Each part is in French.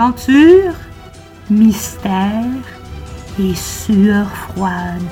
Aventure, mystère et sueur froide.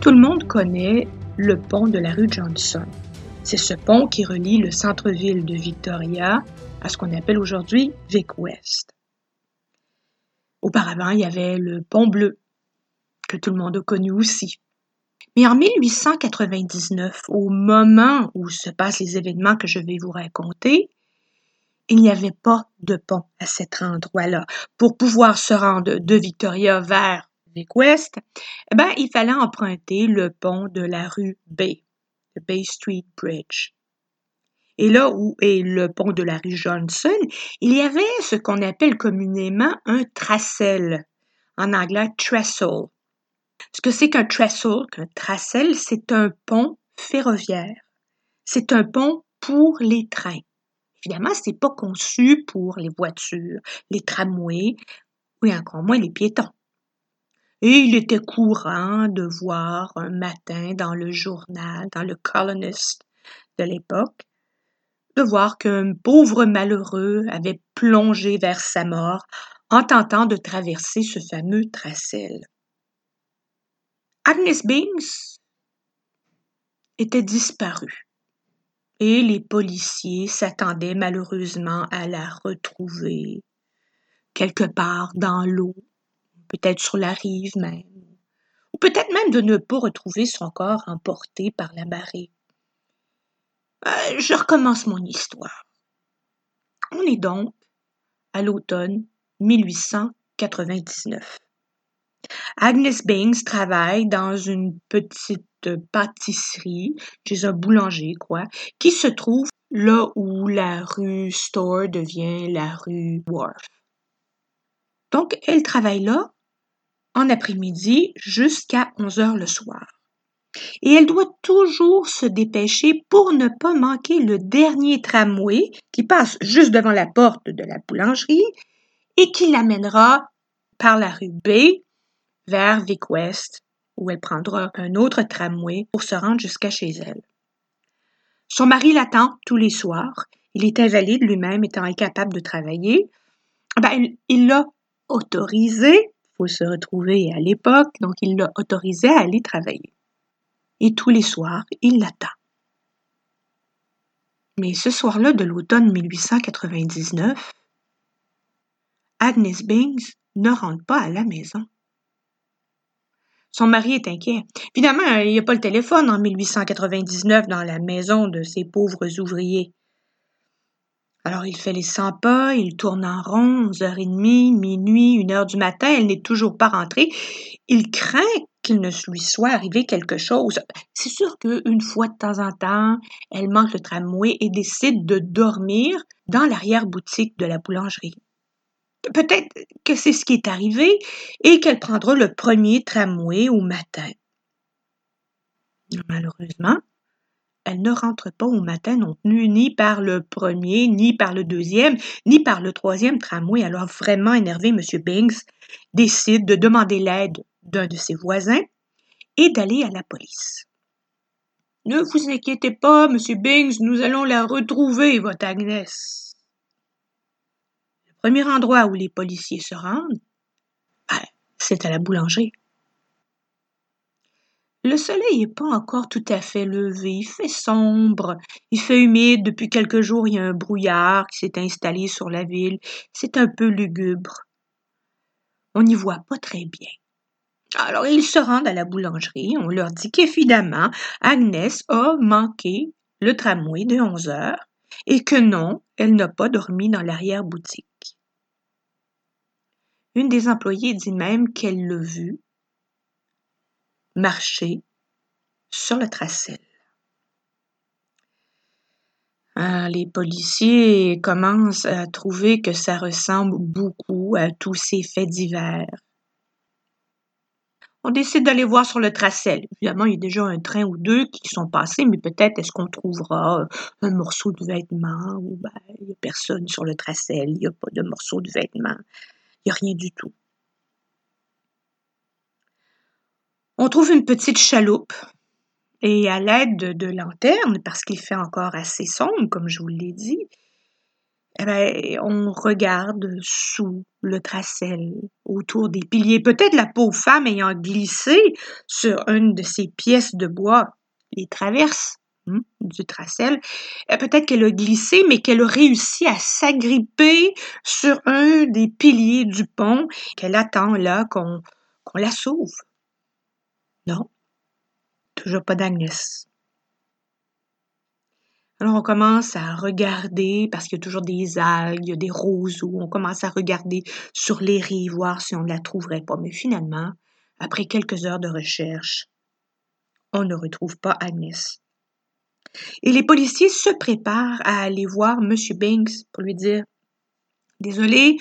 Tout le monde connaît le pont de la rue Johnson. C'est ce pont qui relie le centre-ville de Victoria à ce qu'on appelle aujourd'hui Vic West. Auparavant, il y avait le pont bleu, que tout le monde a connu aussi. Mais en 1899, au moment où se passent les événements que je vais vous raconter, il n'y avait pas de pont à cet endroit-là. Pour pouvoir se rendre de Victoria vers West, eh ben, il fallait emprunter le pont de la rue Bay, le Bay Street Bridge. Et là où est le pont de la rue Johnson, il y avait ce qu'on appelle communément un tracel, en anglais trestle. Ce que c'est qu'un trestle, qu'un tracel, c'est un pont ferroviaire. C'est un pont pour les trains. Évidemment, ce n'est pas conçu pour les voitures, les tramways, ou encore moins les piétons. Et il était courant de voir un matin dans le journal, dans le Colonist de l'époque, de voir qu'un pauvre malheureux avait plongé vers sa mort en tentant de traverser ce fameux tracel. Agnes Bings était disparue et les policiers s'attendaient malheureusement à la retrouver quelque part dans l'eau, peut-être sur la rive même, ou peut-être même de ne pas retrouver son corps emporté par la marée. Euh, je recommence mon histoire. On est donc à l'automne 1899. Agnes Bings travaille dans une petite pâtisserie chez un boulanger, quoi, qui se trouve là où la rue Store devient la rue Wharf. Donc, elle travaille là en après-midi jusqu'à 11 heures le soir et elle doit toujours se dépêcher pour ne pas manquer le dernier tramway qui passe juste devant la porte de la boulangerie et qui l'amènera par la rue B vers Vic West, où elle prendra un autre tramway pour se rendre jusqu'à chez elle. Son mari l'attend tous les soirs. Il est invalide lui-même, étant incapable de travailler. Ben, il l'a autorisé, il faut se retrouver à l'époque, donc il l'a autorisé à aller travailler et tous les soirs il l'attend. Mais ce soir-là de l'automne 1899, Agnes Bings ne rentre pas à la maison. Son mari est inquiet. Évidemment, il n'y a pas le téléphone en 1899 dans la maison de ces pauvres ouvriers. Alors il fait les 100 pas, il tourne en rond, 11h30, minuit, 1h du matin, elle n'est toujours pas rentrée. Il craint qu'il ne lui soit arrivé quelque chose. C'est sûr qu'une fois de temps en temps, elle manque le tramway et décide de dormir dans l'arrière-boutique de la boulangerie. Peut-être que c'est ce qui est arrivé et qu'elle prendra le premier tramway au matin. Malheureusement, elle ne rentre pas au matin non plus, ni par le premier, ni par le deuxième, ni par le troisième tramway. Alors vraiment énervé, M. Binks décide de demander l'aide d'un de ses voisins et d'aller à la police. Ne vous inquiétez pas, monsieur Bings, nous allons la retrouver, votre Agnès. Premier endroit où les policiers se rendent, ben, c'est à la boulangerie. Le soleil n'est pas encore tout à fait levé, il fait sombre, il fait humide, depuis quelques jours il y a un brouillard qui s'est installé sur la ville, c'est un peu lugubre. On n'y voit pas très bien. Alors ils se rendent à la boulangerie, on leur dit qu'évidemment Agnès a manqué le tramway de 11 heures et que non, elle n'a pas dormi dans l'arrière-boutique. Une des employées dit même qu'elle l'a vue marcher sur le tracel. Ah, les policiers commencent à trouver que ça ressemble beaucoup à tous ces faits divers on décide d'aller voir sur le tracel. Évidemment, il y a déjà un train ou deux qui sont passés, mais peut-être est-ce qu'on trouvera un morceau de vêtement ou ben, il n'y a personne sur le tracel, il n'y a pas de morceau de vêtement, n'y a rien du tout. On trouve une petite chaloupe et à l'aide de, de lanternes, parce qu'il fait encore assez sombre, comme je vous l'ai dit, eh ben, on regarde sous le tracel, autour des piliers. Peut-être la pauvre femme ayant glissé sur une de ces pièces de bois, les traverses hein, du tracel, eh, peut-être qu'elle a glissé, mais qu'elle a réussi à s'agripper sur un des piliers du pont, qu'elle attend là qu'on la sauve. Non, toujours pas d'Agnès. Alors on commence à regarder, parce qu'il y a toujours des algues, il y a des roseaux, on commence à regarder sur les rives, voir si on ne la trouverait pas. Mais finalement, après quelques heures de recherche, on ne retrouve pas Agnès. Et les policiers se préparent à aller voir M. Banks pour lui dire Désolé,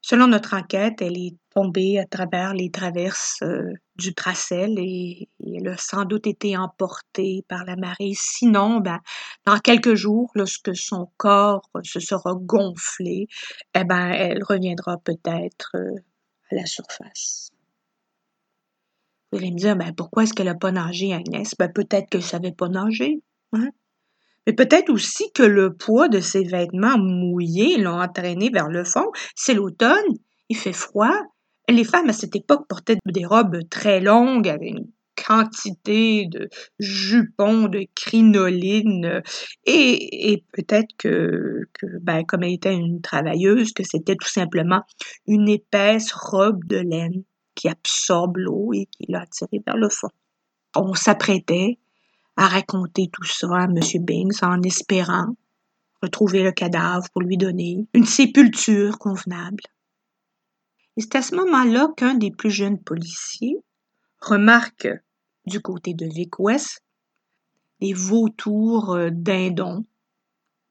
selon notre enquête, elle est tombée à travers les traverses euh, du Tracel et, elle a sans doute été emportée par la marée. Sinon, ben, dans quelques jours, lorsque son corps se sera gonflé, eh ben, elle reviendra peut-être euh, à la surface. Vous allez me dire, ben, pourquoi est-ce qu'elle n'a pas nagé, Agnès? Ben, peut-être qu'elle ne savait pas nager. Hein? Mais peut-être aussi que le poids de ses vêtements mouillés l'ont entraîné vers le fond. C'est l'automne, il fait froid, les femmes à cette époque portaient des robes très longues avec une quantité de jupons, de crinolines, et, peut-être que, ben, comme elle était une travailleuse, que c'était tout simplement une épaisse robe de laine qui absorbe l'eau et qui l'a attirée vers le fond. On s'apprêtait à raconter tout ça à M. Bings en espérant retrouver le cadavre pour lui donner une sépulture convenable. Et c'est à ce moment-là qu'un des plus jeunes policiers remarque du côté de Vic West les vautours euh, dindons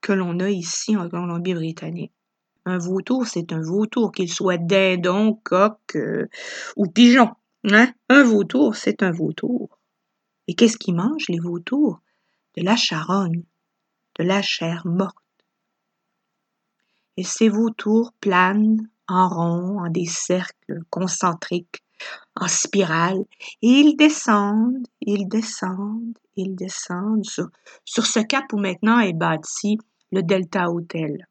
que l'on a ici en Colombie-Britannique. Un vautour, c'est un vautour, qu'il soit dindon, coq euh, ou pigeon. Hein? Un vautour, c'est un vautour. Et qu'est-ce qu'ils mangent, les vautours? De la charogne, de la chair morte. Et ces vautours planent en rond, en des cercles concentriques, en spirale, et ils descendent, ils descendent, ils descendent sur, sur ce cap où maintenant est bâti le Delta Hotel.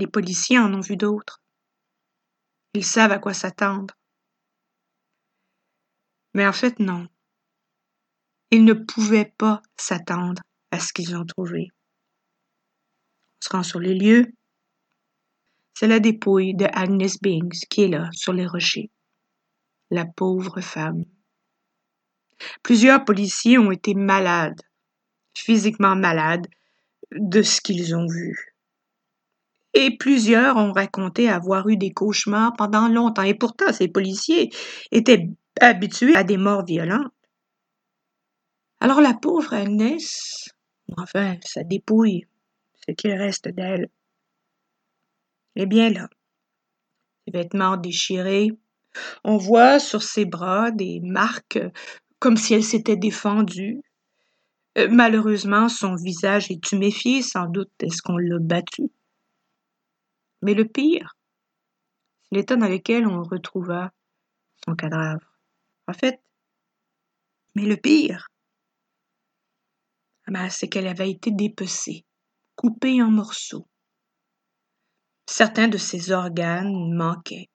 Les policiers en ont vu d'autres. Ils savent à quoi s'attendre. Mais en fait, non. Ils ne pouvaient pas s'attendre à ce qu'ils ont trouvé. On se rend sur les lieux, c'est la dépouille de Agnes Bings qui est là, sur les rochers. La pauvre femme. Plusieurs policiers ont été malades, physiquement malades, de ce qu'ils ont vu. Et plusieurs ont raconté avoir eu des cauchemars pendant longtemps. Et pourtant, ces policiers étaient habitués à des morts violentes. Alors la pauvre Agnès, enfin, sa dépouille, ce qu'il reste d'elle, eh bien là, ses vêtements déchirés, on voit sur ses bras des marques comme si elle s'était défendue. Euh, malheureusement, son visage est tuméfié, sans doute est-ce qu'on l'a battu? Mais le pire, c'est l'état dans lequel on retrouva son cadavre. En fait, mais le pire, ah ben, c'est qu'elle avait été dépecée, coupée en morceaux, Certains de ses organes manquaient.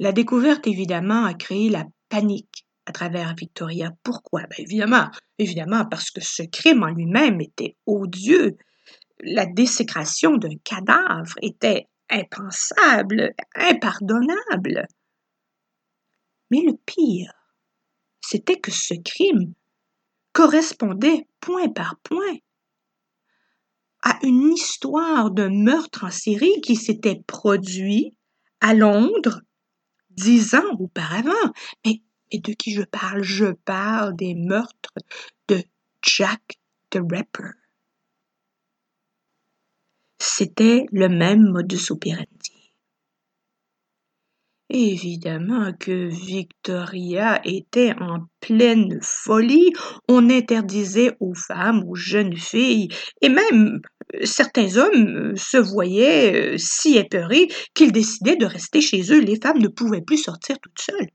La découverte, évidemment, a créé la panique à travers Victoria. Pourquoi? Ben, évidemment, évidemment, parce que ce crime en lui-même était odieux. La désécration d'un cadavre était impensable, impardonnable. Mais le pire, c'était que ce crime correspondait point par point à une histoire de meurtre en série qui s'était produit à Londres dix ans auparavant. Mais, mais de qui je parle? Je parle des meurtres de Jack the Ripper. C'était le même modus operandi. Évidemment que Victoria était en pleine folie. On interdisait aux femmes, aux jeunes filles et même certains hommes se voyaient si épeurés qu'ils décidaient de rester chez eux. Les femmes ne pouvaient plus sortir toutes seules.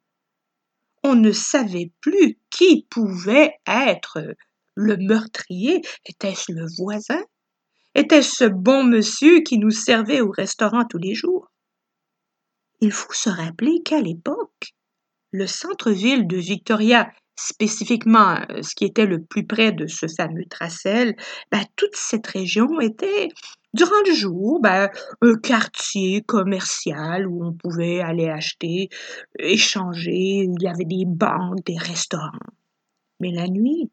On ne savait plus qui pouvait être le meurtrier. Était-ce le voisin? Était-ce ce bon monsieur qui nous servait au restaurant tous les jours? Il faut se rappeler qu'à l'époque, le centre-ville de Victoria, spécifiquement euh, ce qui était le plus près de ce fameux tracel, ben, toute cette région était, durant le jour, ben, un quartier commercial où on pouvait aller acheter, échanger, il y avait des banques, des restaurants. Mais la nuit,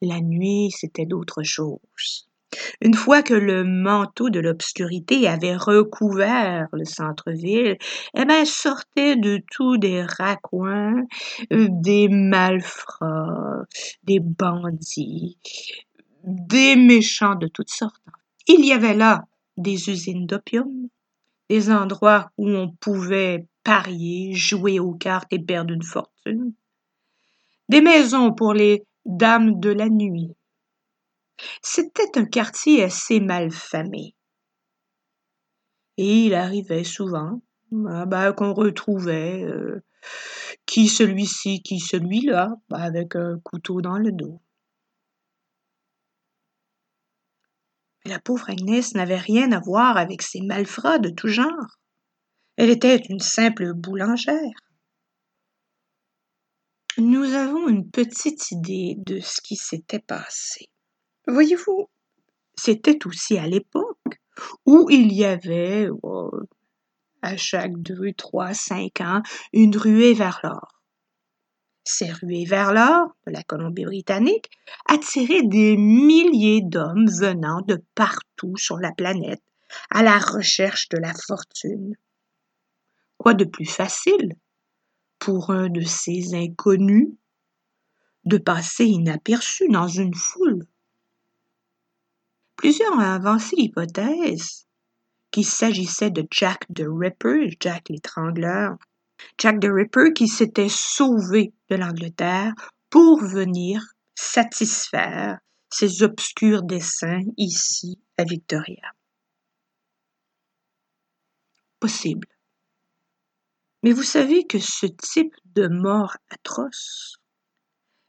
la nuit, c'était d'autres choses. Une fois que le manteau de l'obscurité avait recouvert le centre-ville, eh ben, sortaient de tous des raccoins, euh, des malfrats, des bandits, des méchants de toutes sortes. Il y avait là des usines d'opium, des endroits où on pouvait parier, jouer aux cartes et perdre une fortune, des maisons pour les dames de la nuit, c'était un quartier assez mal famé. Et il arrivait souvent ah, ben, qu'on retrouvait euh, qui celui-ci, qui celui-là, avec un couteau dans le dos. Mais la pauvre Agnès n'avait rien à voir avec ces malfrats de tout genre. Elle était une simple boulangère. Nous avons une petite idée de ce qui s'était passé. Voyez-vous, c'était aussi à l'époque où il y avait, oh, à chaque deux, trois, cinq ans, une ruée vers l'or. Ces ruées vers l'or de la Colombie-Britannique attiraient des milliers d'hommes venant de partout sur la planète à la recherche de la fortune. Quoi de plus facile pour un de ces inconnus de passer inaperçu dans une foule Plusieurs ont avancé l'hypothèse qu'il s'agissait de Jack the Ripper, Jack l'étrangleur. Jack the Ripper qui s'était sauvé de l'Angleterre pour venir satisfaire ses obscurs desseins ici à Victoria. Possible. Mais vous savez que ce type de mort atroce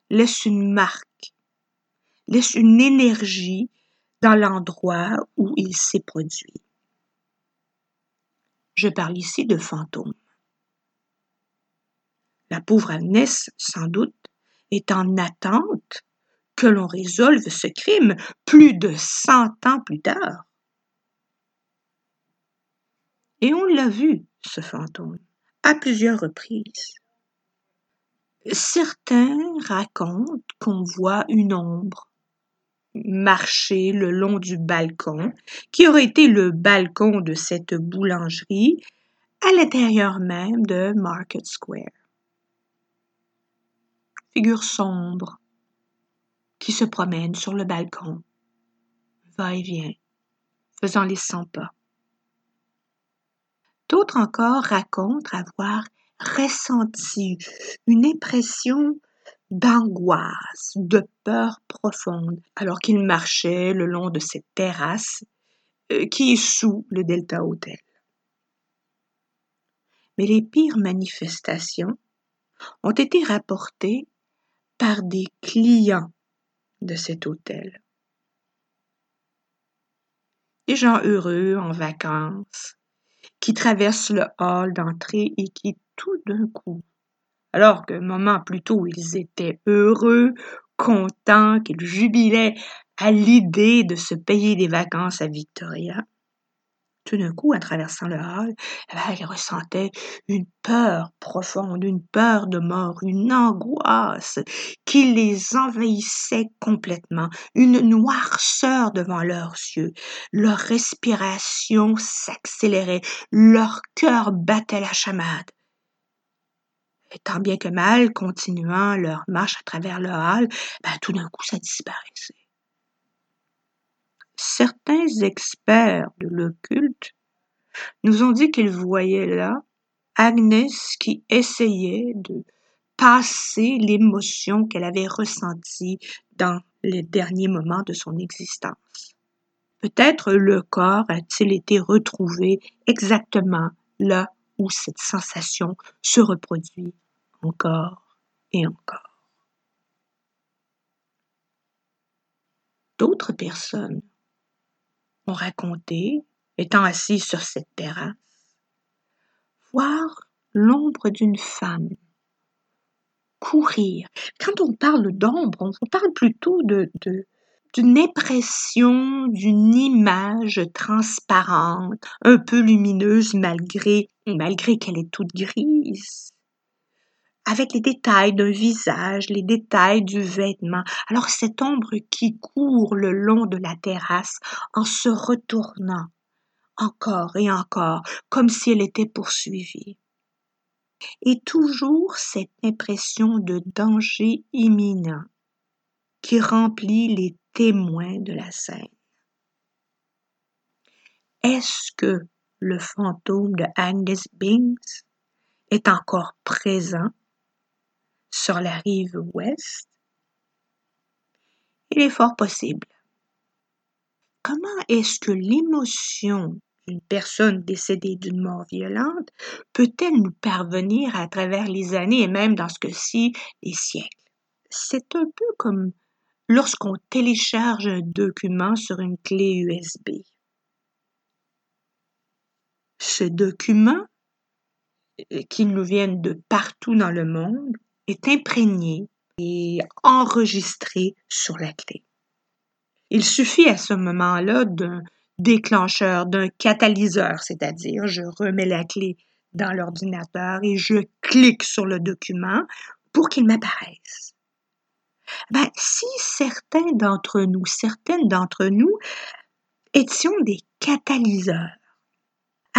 laisse une marque, laisse une énergie dans l'endroit où il s'est produit. Je parle ici de fantômes. La pauvre Agnès, sans doute, est en attente que l'on résolve ce crime plus de cent ans plus tard. Et on l'a vu, ce fantôme, à plusieurs reprises. Certains racontent qu'on voit une ombre marcher le long du balcon, qui aurait été le balcon de cette boulangerie, à l'intérieur même de Market Square. Figure sombre qui se promène sur le balcon, va et vient, faisant les cent pas. D'autres encore racontent avoir ressenti une impression d'angoisse, de peur profonde, alors qu'il marchait le long de cette terrasse euh, qui est sous le Delta Hotel. Mais les pires manifestations ont été rapportées par des clients de cet hôtel. Des gens heureux en vacances, qui traversent le hall d'entrée et qui tout d'un coup alors qu'un moment plus tôt ils étaient heureux, contents, qu'ils jubilaient à l'idée de se payer des vacances à Victoria. Tout d'un coup, en traversant le hall, ils ressentaient une peur profonde, une peur de mort, une angoisse qui les envahissait complètement, une noirceur devant leurs yeux. Leur respiration s'accélérait, leur cœur battait la chamade tant bien que mal, continuant leur marche à travers le hall, ben, tout d'un coup, ça disparaissait. Certains experts de l'occulte nous ont dit qu'ils voyaient là Agnès qui essayait de passer l'émotion qu'elle avait ressentie dans les derniers moments de son existence. Peut-être le corps a-t-il été retrouvé exactement là où cette sensation se reproduit encore et encore. D'autres personnes ont raconté, étant assis sur cette terrasse, voir l'ombre d'une femme courir. Quand on parle d'ombre, on parle plutôt de, d'une impression, d'une image transparente, un peu lumineuse malgré, malgré qu'elle est toute grise. Avec les détails d'un visage, les détails du vêtement. Alors cette ombre qui court le long de la terrasse en se retournant encore et encore, comme si elle était poursuivie. Et toujours cette impression de danger imminent qui remplit les témoins de la scène. Est-ce que le fantôme de Agnes Binks est encore présent sur la rive ouest? Il est fort possible. Comment est-ce que l'émotion une personne décédée d'une mort violente peut-elle nous parvenir à travers les années et même dans ce cas-ci les siècles? C'est un peu comme lorsqu'on télécharge un document sur une clé USB. Ce document, euh, qui nous vient de partout dans le monde, est imprégné et enregistré sur la clé. Il suffit à ce moment-là d'un déclencheur, d'un catalyseur, c'est-à-dire je remets la clé dans l'ordinateur et je clique sur le document pour qu'il m'apparaisse. Ben, si certains d'entre nous, certaines d'entre nous étions des catalyseurs,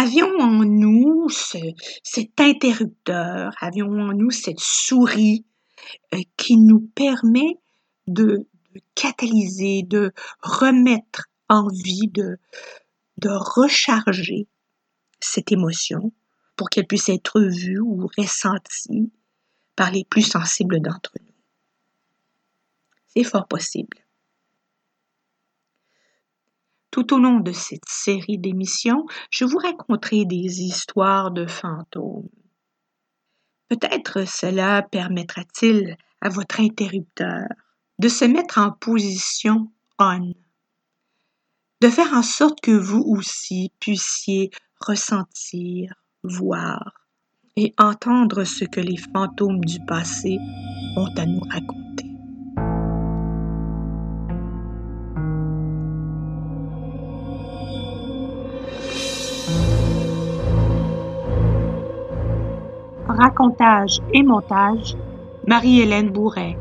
avions en nous cet interrupteur, avions en nous cette souris euh, qui nous permet de, catalyser, de remettre envie de, de recharger cette émotion pour qu'elle puisse être vue ou ressentie par les plus sensibles d'entre nous? C'est fort possible. Tout au long de cette série d'émissions, je vous raconterai des histoires de fantômes. Peut-être cela permettra-t-il à votre interrupteur de se mettre en position on de faire en sorte que vous aussi puissiez ressentir, voir et entendre ce que les fantômes du passé ont à nous raconter. Racontage et montage, Marie-Hélène Bourret.